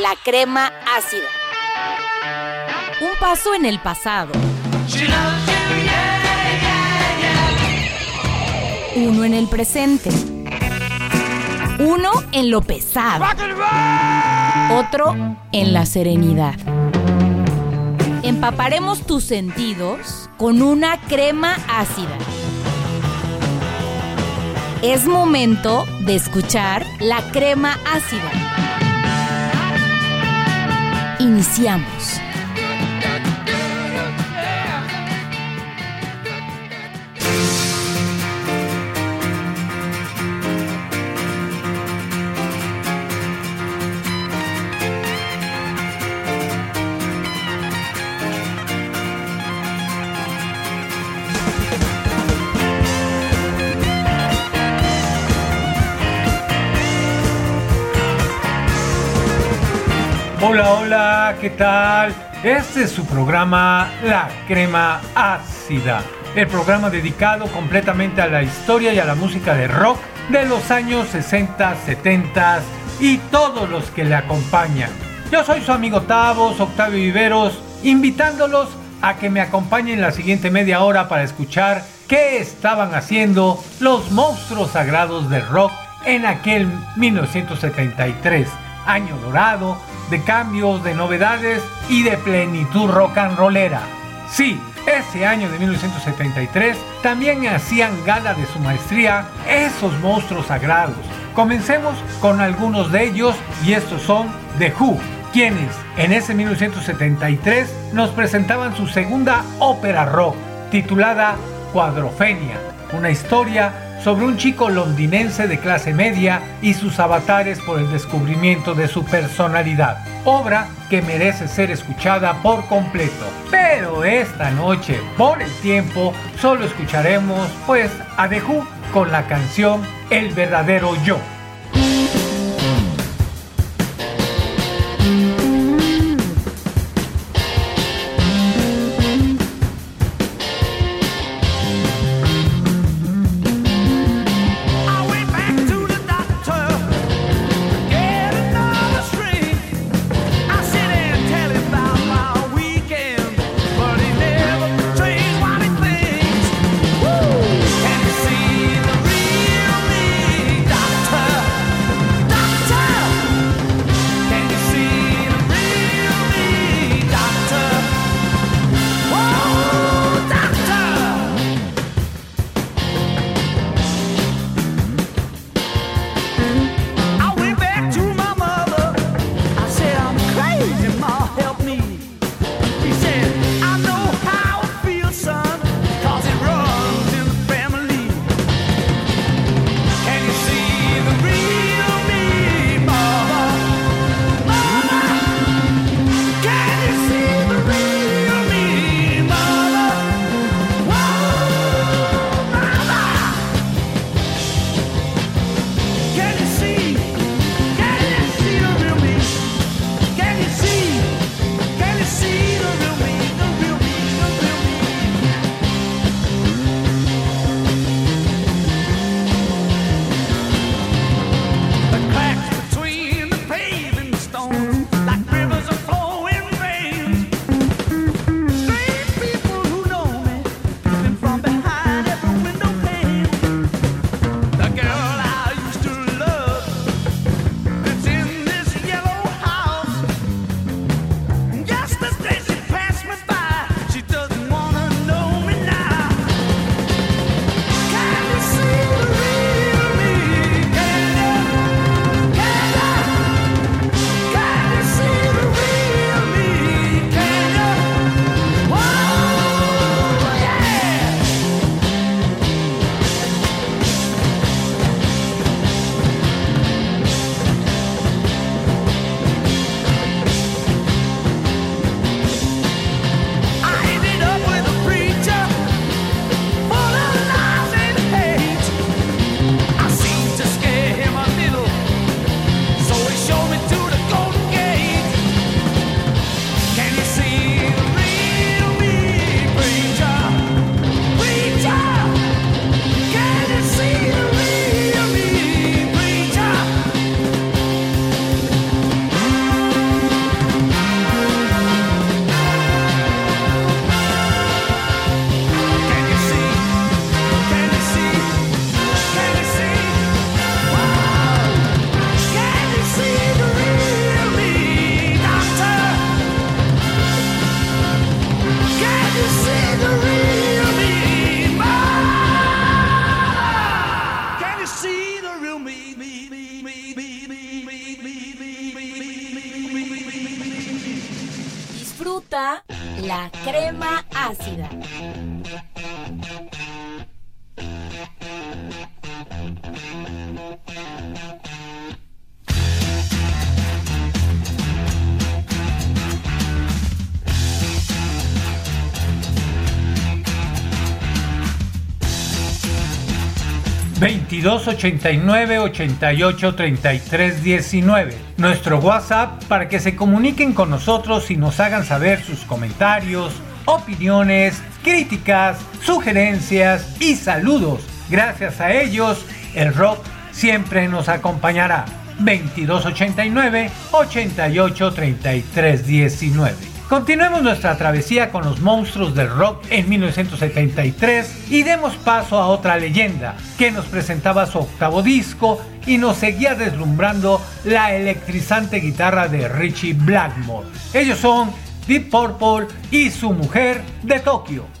la crema ácida. Un paso en el pasado. Uno en el presente. Uno en lo pesado. Otro en la serenidad. Empaparemos tus sentidos con una crema ácida. Es momento de escuchar la crema ácida. Iniciamos. Hola, hola, ¿qué tal? Este es su programa La Crema Ácida, el programa dedicado completamente a la historia y a la música de rock de los años 60, 70 y todos los que le acompañan. Yo soy su amigo Tavos, Octavio Viveros, invitándolos a que me acompañen la siguiente media hora para escuchar qué estaban haciendo los monstruos sagrados del rock en aquel 1973, año dorado de cambios, de novedades y de plenitud rock and rollera. Sí, ese año de 1973 también hacían gala de su maestría esos monstruos sagrados. Comencemos con algunos de ellos y estos son The Who, quienes en ese 1973 nos presentaban su segunda ópera rock titulada Cuadrofenia, una historia sobre un chico londinense de clase media y sus avatares por el descubrimiento de su personalidad. Obra que merece ser escuchada por completo. Pero esta noche, por el tiempo, solo escucharemos pues a The Who con la canción El verdadero yo. 22 89 88 33 19. Nuestro WhatsApp para que se comuniquen con nosotros y nos hagan saber sus comentarios, opiniones, críticas, sugerencias y saludos. Gracias a ellos, el rock siempre nos acompañará. 22 89 88 33 19. Continuemos nuestra travesía con los monstruos del rock en 1973 y demos paso a otra leyenda que nos presentaba su octavo disco y nos seguía deslumbrando la electrizante guitarra de Richie Blackmore. Ellos son Deep Purple y su mujer de Tokio.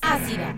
Ácida.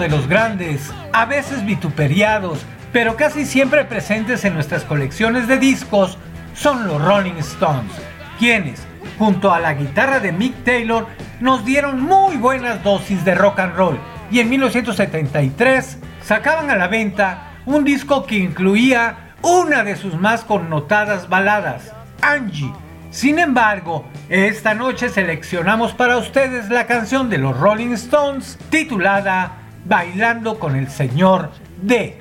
De los grandes, a veces vituperiados, pero casi siempre presentes en nuestras colecciones de discos, son los Rolling Stones, quienes, junto a la guitarra de Mick Taylor, nos dieron muy buenas dosis de rock and roll y en 1973 sacaban a la venta un disco que incluía una de sus más connotadas baladas, Angie. Sin embargo, esta noche seleccionamos para ustedes la canción de los Rolling Stones titulada Bailando con el Señor D.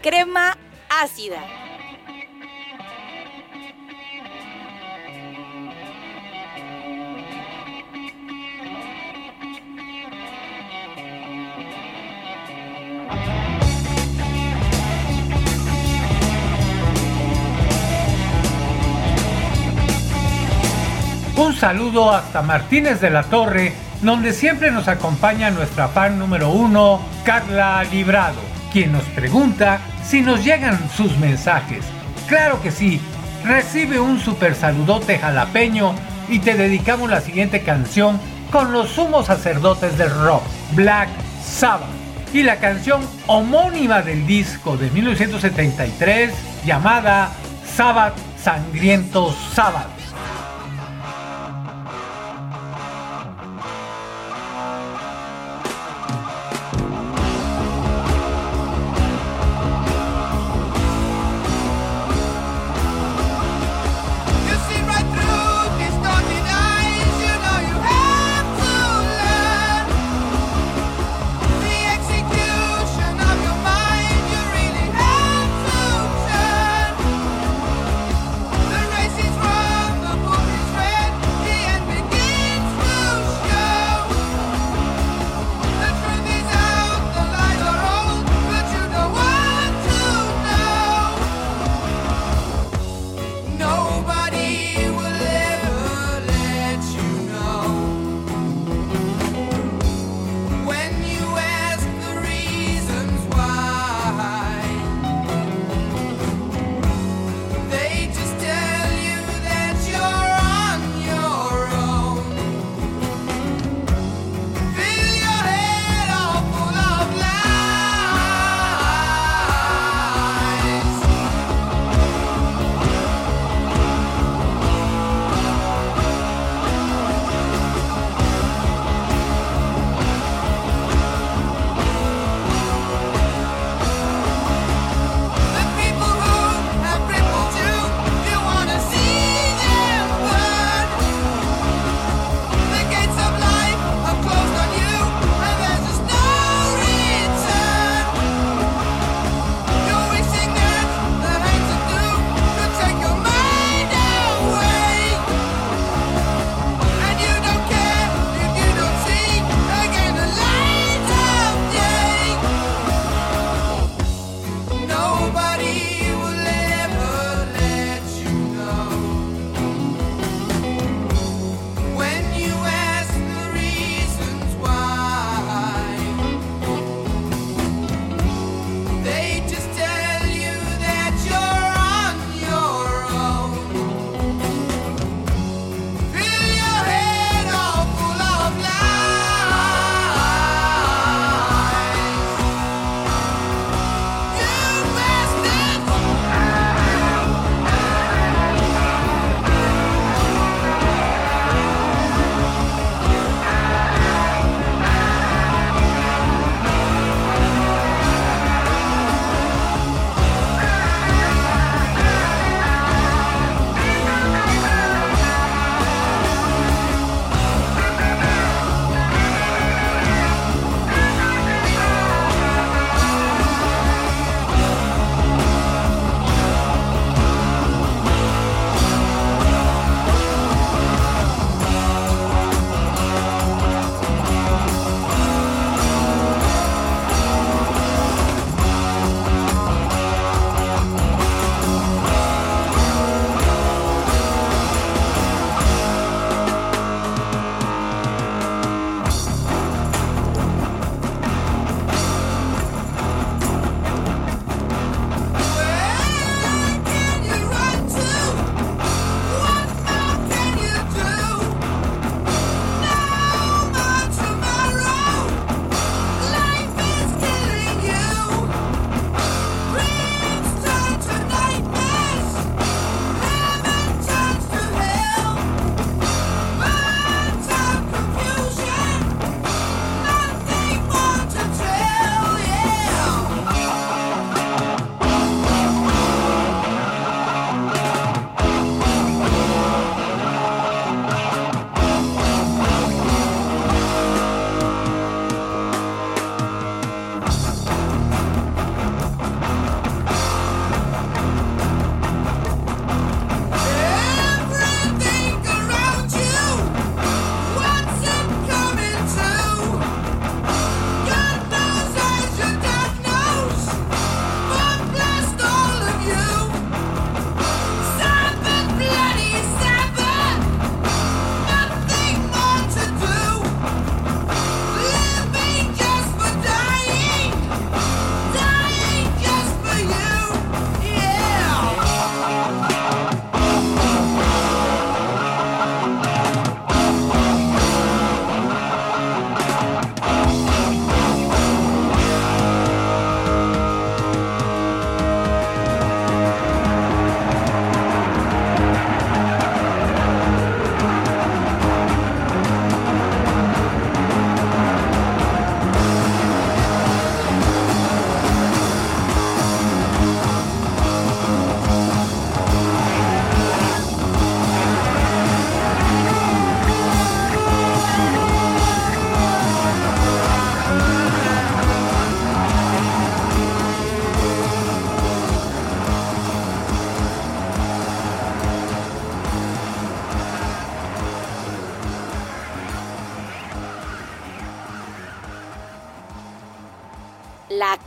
crema ácida. Un saludo hasta Martínez de la Torre, donde siempre nos acompaña nuestra fan número uno, Carla Librado, quien nos pregunta si nos llegan sus mensajes. Claro que sí, recibe un super saludote jalapeño y te dedicamos la siguiente canción con los sumos sacerdotes del rock, Black Sabbath, y la canción homónima del disco de 1973 llamada Sabbath Sangriento Sabbath.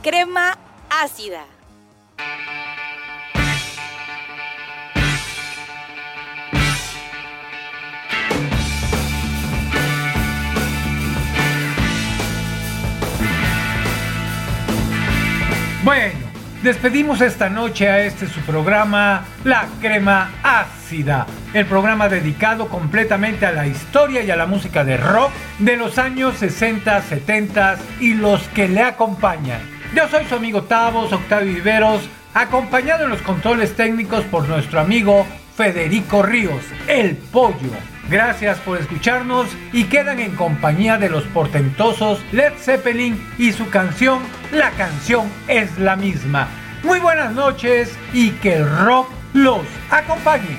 Crema ácida. Bueno, despedimos esta noche a este su programa La Crema Ácida, el programa dedicado completamente a la historia y a la música de rock de los años 60, 70 y los que le acompañan. Yo soy su amigo Tavos, Octavio Viveros, acompañado en los controles técnicos por nuestro amigo Federico Ríos, el pollo. Gracias por escucharnos y quedan en compañía de los portentosos Led Zeppelin y su canción La canción es la misma. Muy buenas noches y que el rock los acompañe.